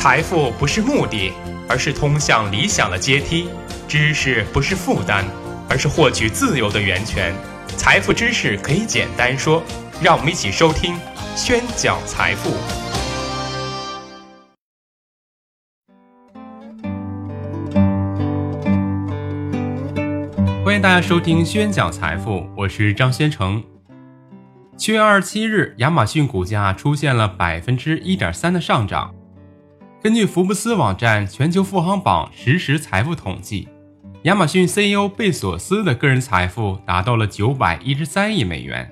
财富不是目的，而是通向理想的阶梯；知识不是负担，而是获取自由的源泉。财富知识可以简单说，让我们一起收听宣讲财富。欢迎大家收听宣讲财富，我是张先成。七月二十七日，亚马逊股价出现了百分之一点三的上涨。根据福布斯网站全球富豪榜实时财富统计，亚马逊 CEO 贝索斯的个人财富达到了九百一十三亿美元，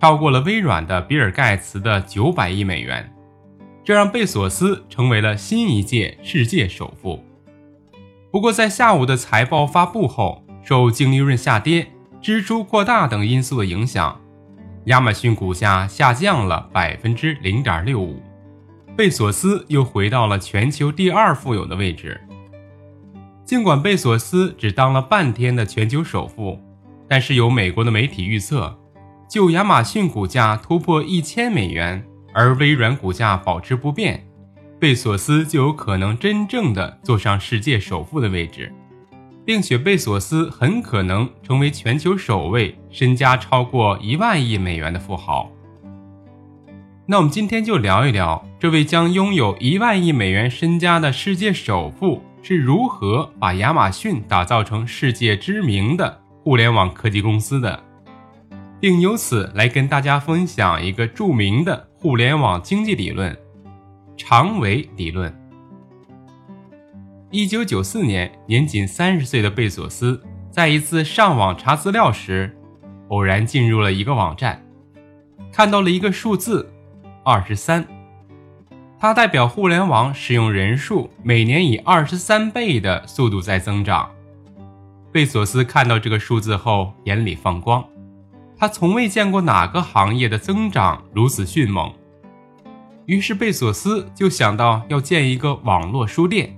超过了微软的比尔盖茨的九百亿美元，这让贝索斯成为了新一届世界首富。不过，在下午的财报发布后，受净利润下跌、支出扩大等因素的影响，亚马逊股价下降了百分之零点六五。贝索斯又回到了全球第二富有的位置。尽管贝索斯只当了半天的全球首富，但是有美国的媒体预测，就亚马逊股价突破一千美元，而微软股价保持不变，贝索斯就有可能真正的坐上世界首富的位置，并且贝索斯很可能成为全球首位身家超过一万亿美元的富豪。那我们今天就聊一聊，这位将拥有一万亿美元身家的世界首富是如何把亚马逊打造成世界知名的互联网科技公司的，并由此来跟大家分享一个著名的互联网经济理论——长尾理论。一九九四年，年仅三十岁的贝索斯在一次上网查资料时，偶然进入了一个网站，看到了一个数字。二十三，它代表互联网使用人数每年以二十三倍的速度在增长。贝索斯看到这个数字后，眼里放光。他从未见过哪个行业的增长如此迅猛。于是，贝索斯就想到要建一个网络书店，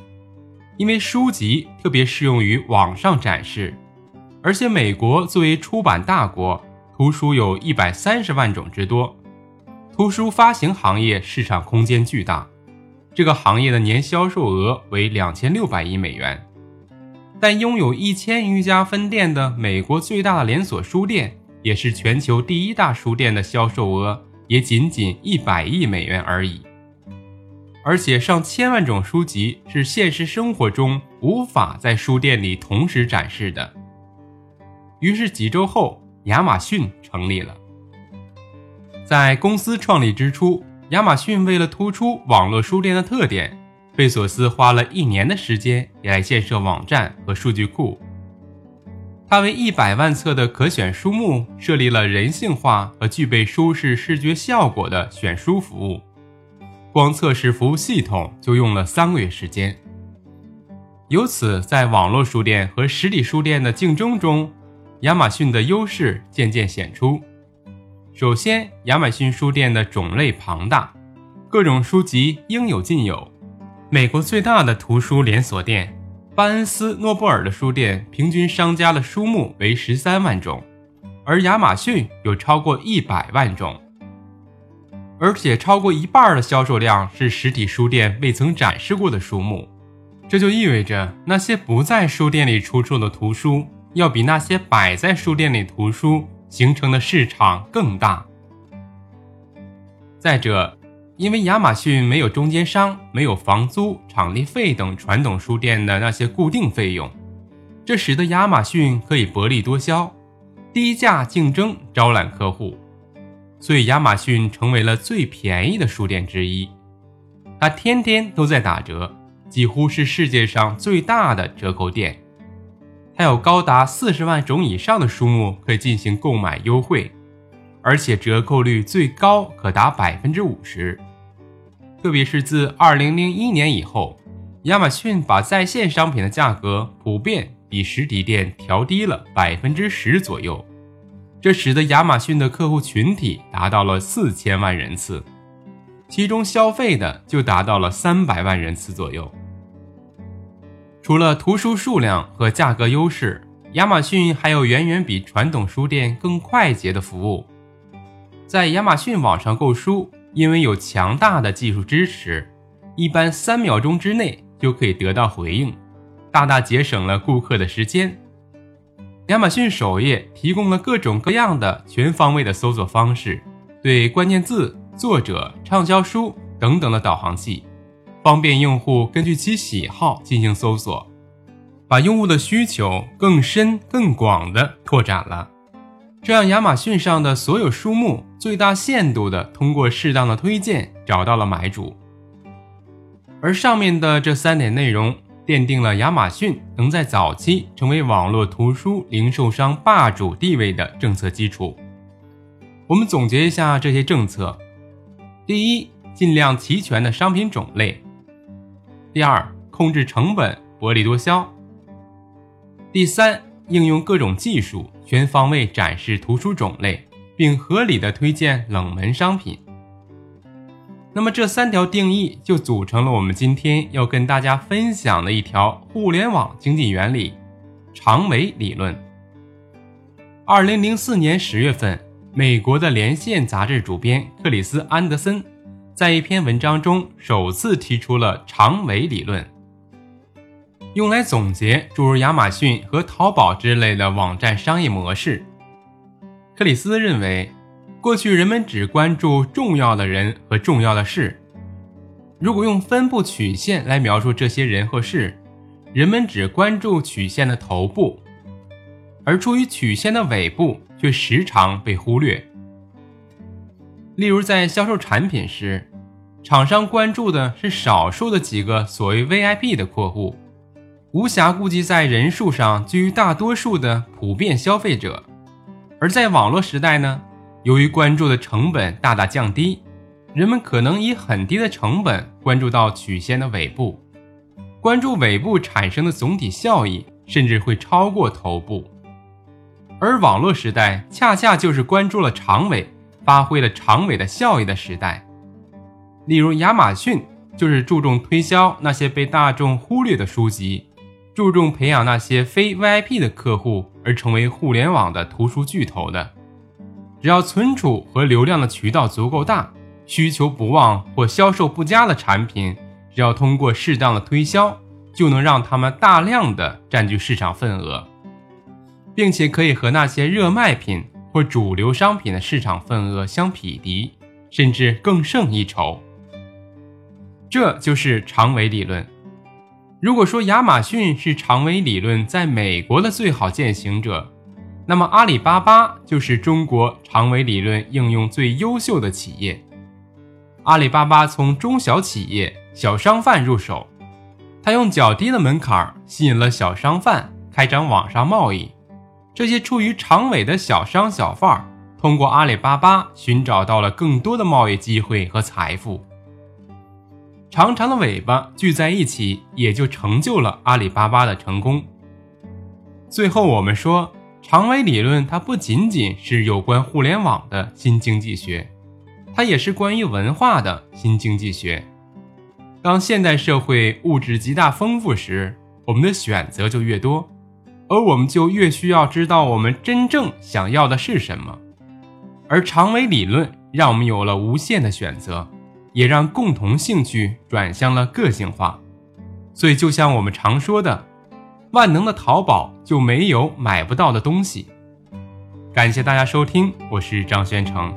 因为书籍特别适用于网上展示，而且美国作为出版大国，图书有一百三十万种之多。图书发行行业市场空间巨大，这个行业的年销售额为两千六百亿美元，但拥有一千余家分店的美国最大连锁书店，也是全球第一大书店的销售额也仅仅一百亿美元而已。而且上千万种书籍是现实生活中无法在书店里同时展示的。于是几周后，亚马逊成立了。在公司创立之初，亚马逊为了突出网络书店的特点，贝索斯花了一年的时间来建设网站和数据库。他为一百万册的可选书目设立了人性化和具备舒适视觉效果的选书服务，光测试服务系统就用了三个月时间。由此，在网络书店和实体书店的竞争中，亚马逊的优势渐渐显出。首先，亚马逊书店的种类庞大，各种书籍应有尽有。美国最大的图书连锁店巴恩斯诺布尔的书店，平均商家的书目为十三万种，而亚马逊有超过一百万种，而且超过一半的销售量是实体书店未曾展示过的书目。这就意味着，那些不在书店里出售的图书，要比那些摆在书店里图书。形成的市场更大。再者，因为亚马逊没有中间商，没有房租、场地费等传统书店的那些固定费用，这使得亚马逊可以薄利多销、低价竞争招揽客户，所以亚马逊成为了最便宜的书店之一。它天天都在打折，几乎是世界上最大的折扣店。还有高达四十万种以上的书目可以进行购买优惠，而且折扣率最高可达百分之五十。特别是自二零零一年以后，亚马逊把在线商品的价格普遍比实体店调低了百分之十左右，这使得亚马逊的客户群体达到了四千万人次，其中消费的就达到了三百万人次左右。除了图书数量和价格优势，亚马逊还有远远比传统书店更快捷的服务。在亚马逊网上购书，因为有强大的技术支持，一般三秒钟之内就可以得到回应，大大节省了顾客的时间。亚马逊首页提供了各种各样的全方位的搜索方式，对关键字、作者、畅销书等等的导航器，方便用户根据其喜好进行搜索，把用户的需求更深更广的拓展了。这样，亚马逊上的所有书目最大限度的通过适当的推荐找到了买主，而上面的这三点内容。奠定了亚马逊能在早期成为网络图书零售商霸主地位的政策基础。我们总结一下这些政策：第一，尽量齐全的商品种类；第二，控制成本，薄利多销；第三，应用各种技术，全方位展示图书种类，并合理的推荐冷门商品。那么这三条定义就组成了我们今天要跟大家分享的一条互联网经济原理——长尾理论。二零零四年十月份，美国的《连线》杂志主编克里斯·安德森在一篇文章中首次提出了长尾理论，用来总结诸如亚马逊和淘宝之类的网站商业模式。克里斯认为。过去人们只关注重要的人和重要的事，如果用分布曲线来描述这些人和事，人们只关注曲线的头部，而处于曲线的尾部却时常被忽略。例如，在销售产品时，厂商关注的是少数的几个所谓 VIP 的客户，无暇顾及在人数上居于大多数的普遍消费者。而在网络时代呢？由于关注的成本大大降低，人们可能以很低的成本关注到曲线的尾部，关注尾部产生的总体效益甚至会超过头部。而网络时代恰恰就是关注了长尾，发挥了长尾的效益的时代。例如，亚马逊就是注重推销那些被大众忽略的书籍，注重培养那些非 VIP 的客户，而成为互联网的图书巨头的。只要存储和流量的渠道足够大，需求不旺或销售不佳的产品，只要通过适当的推销，就能让他们大量的占据市场份额，并且可以和那些热卖品或主流商品的市场份额相匹敌，甚至更胜一筹。这就是长尾理论。如果说亚马逊是长尾理论在美国的最好践行者，那么阿里巴巴就是中国长尾理论应用最优秀的企业。阿里巴巴从中小企业、小商贩入手，它用较低的门槛吸引了小商贩开展网上贸易。这些处于长尾的小商小贩，通过阿里巴巴寻找到了更多的贸易机会和财富。长长的尾巴聚在一起，也就成就了阿里巴巴的成功。最后，我们说。长尾理论，它不仅仅是有关互联网的新经济学，它也是关于文化的新经济学。当现代社会物质极大丰富时，我们的选择就越多，而我们就越需要知道我们真正想要的是什么。而长尾理论让我们有了无限的选择，也让共同兴趣转向了个性化。所以，就像我们常说的。万能的淘宝就没有买不到的东西。感谢大家收听，我是张宣成。